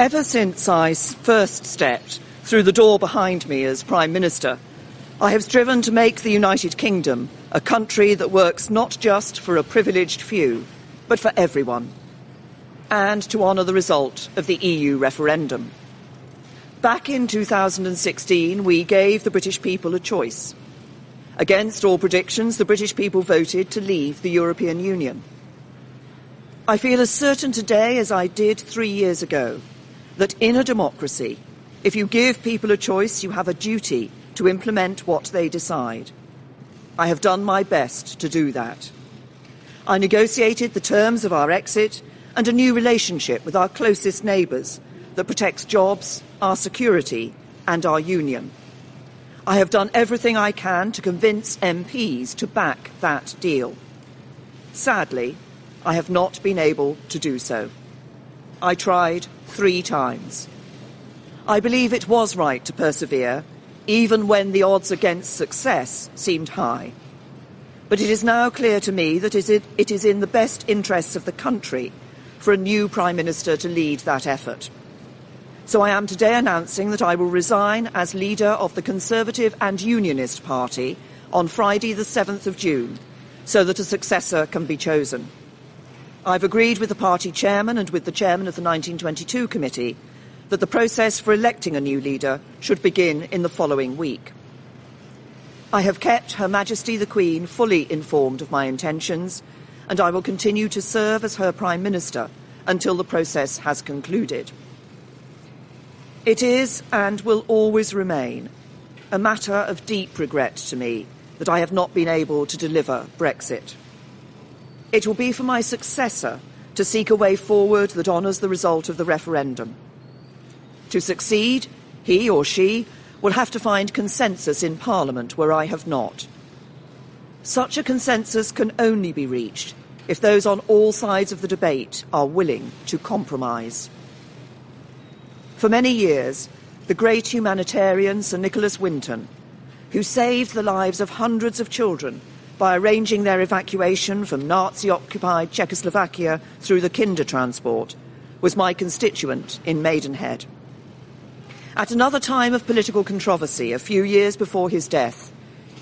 Ever since I first stepped through the door behind me as Prime Minister, I have striven to make the United Kingdom a country that works not just for a privileged few, but for everyone, and to honour the result of the EU referendum. Back in 2016, we gave the British people a choice. Against all predictions, the British people voted to leave the European Union. I feel as certain today as I did three years ago that in a democracy, if you give people a choice, you have a duty to implement what they decide. I have done my best to do that. I negotiated the terms of our exit and a new relationship with our closest neighbours that protects jobs, our security, and our union. I have done everything I can to convince MPs to back that deal. Sadly, I have not been able to do so. I tried three times. I believe it was right to persevere, even when the odds against success seemed high. But it is now clear to me that it is in the best interests of the country for a new Prime Minister to lead that effort. So I am today announcing that I will resign as leader of the Conservative and Unionist Party on Friday, the 7th of June, so that a successor can be chosen. I've agreed with the party chairman and with the chairman of the 1922 committee that the process for electing a new leader should begin in the following week. I have kept Her Majesty the Queen fully informed of my intentions, and I will continue to serve as her Prime Minister until the process has concluded. It is and will always remain a matter of deep regret to me that I have not been able to deliver Brexit. It will be for my successor to seek a way forward that honours the result of the referendum. To succeed, he or she will have to find consensus in Parliament where I have not. Such a consensus can only be reached if those on all sides of the debate are willing to compromise. For many years, the great humanitarian Sir Nicholas Winton, who saved the lives of hundreds of children by arranging their evacuation from Nazi-occupied Czechoslovakia through the Kindertransport, was my constituent in Maidenhead. At another time of political controversy, a few years before his death,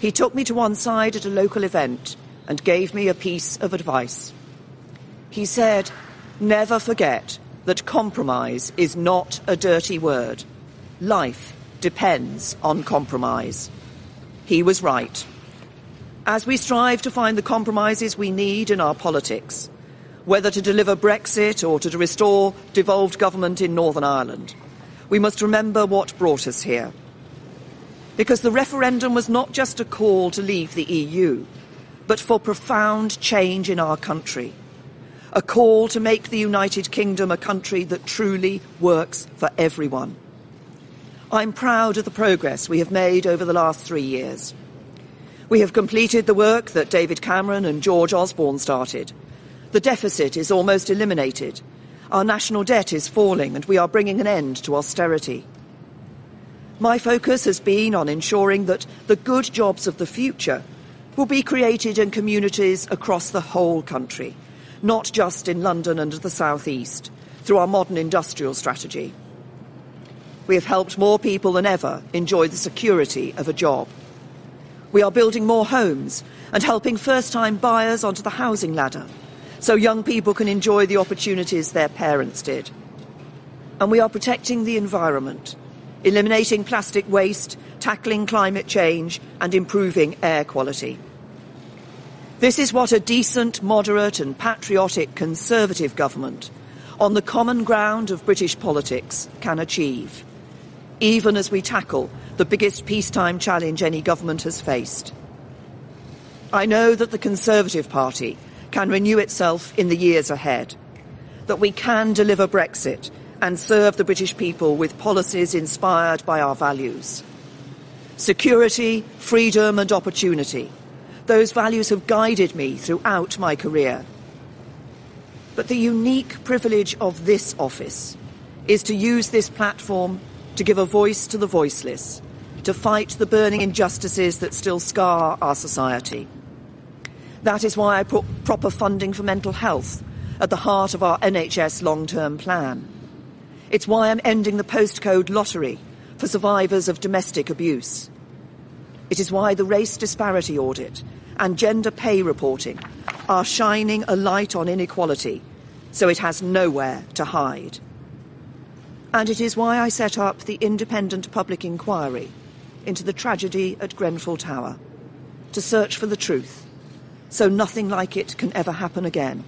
he took me to one side at a local event and gave me a piece of advice. He said, Never forget that compromise is not a dirty word. Life depends on compromise. He was right. As we strive to find the compromises we need in our politics, whether to deliver Brexit or to restore devolved government in Northern Ireland, we must remember what brought us here. Because the referendum was not just a call to leave the EU, but for profound change in our country a call to make the United Kingdom a country that truly works for everyone. I'm proud of the progress we have made over the last three years. We have completed the work that David Cameron and George Osborne started. The deficit is almost eliminated. Our national debt is falling and we are bringing an end to austerity. My focus has been on ensuring that the good jobs of the future will be created in communities across the whole country not just in London and the South East, through our modern industrial strategy. We have helped more people than ever enjoy the security of a job. We are building more homes and helping first-time buyers onto the housing ladder so young people can enjoy the opportunities their parents did. And we are protecting the environment, eliminating plastic waste, tackling climate change and improving air quality. This is what a decent, moderate and patriotic Conservative government, on the common ground of British politics, can achieve, even as we tackle the biggest peacetime challenge any government has faced. I know that the Conservative Party can renew itself in the years ahead, that we can deliver Brexit and serve the British people with policies inspired by our values. Security, freedom and opportunity – those values have guided me throughout my career. But the unique privilege of this office is to use this platform to give a voice to the voiceless, to fight the burning injustices that still scar our society. That is why I put proper funding for mental health at the heart of our NHS long-term plan. It's why I'm ending the postcode lottery for survivors of domestic abuse. It is why the race disparity audit and gender pay reporting are shining a light on inequality so it has nowhere to hide. And it is why I set up the independent public inquiry into the tragedy at Grenfell Tower to search for the truth so nothing like it can ever happen again.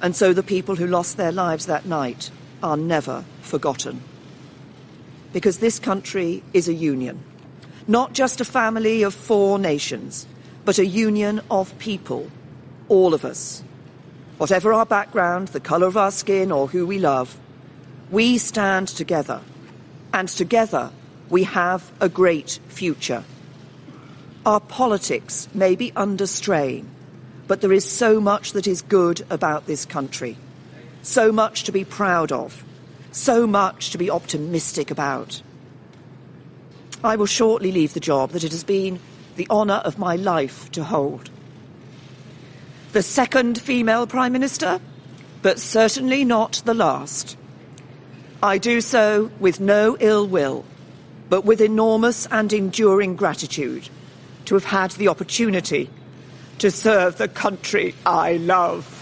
And so the people who lost their lives that night are never forgotten. Because this country is a union, not just a family of four nations, but a union of people, all of us. Whatever our background, the colour of our skin, or who we love, we stand together. And together we have a great future. Our politics may be under strain, but there is so much that is good about this country, so much to be proud of, so much to be optimistic about. I will shortly leave the job that it has been the honour of my life to hold. The second female Prime Minister, but certainly not the last. I do so with no ill will, but with enormous and enduring gratitude to have had the opportunity to serve the country I love.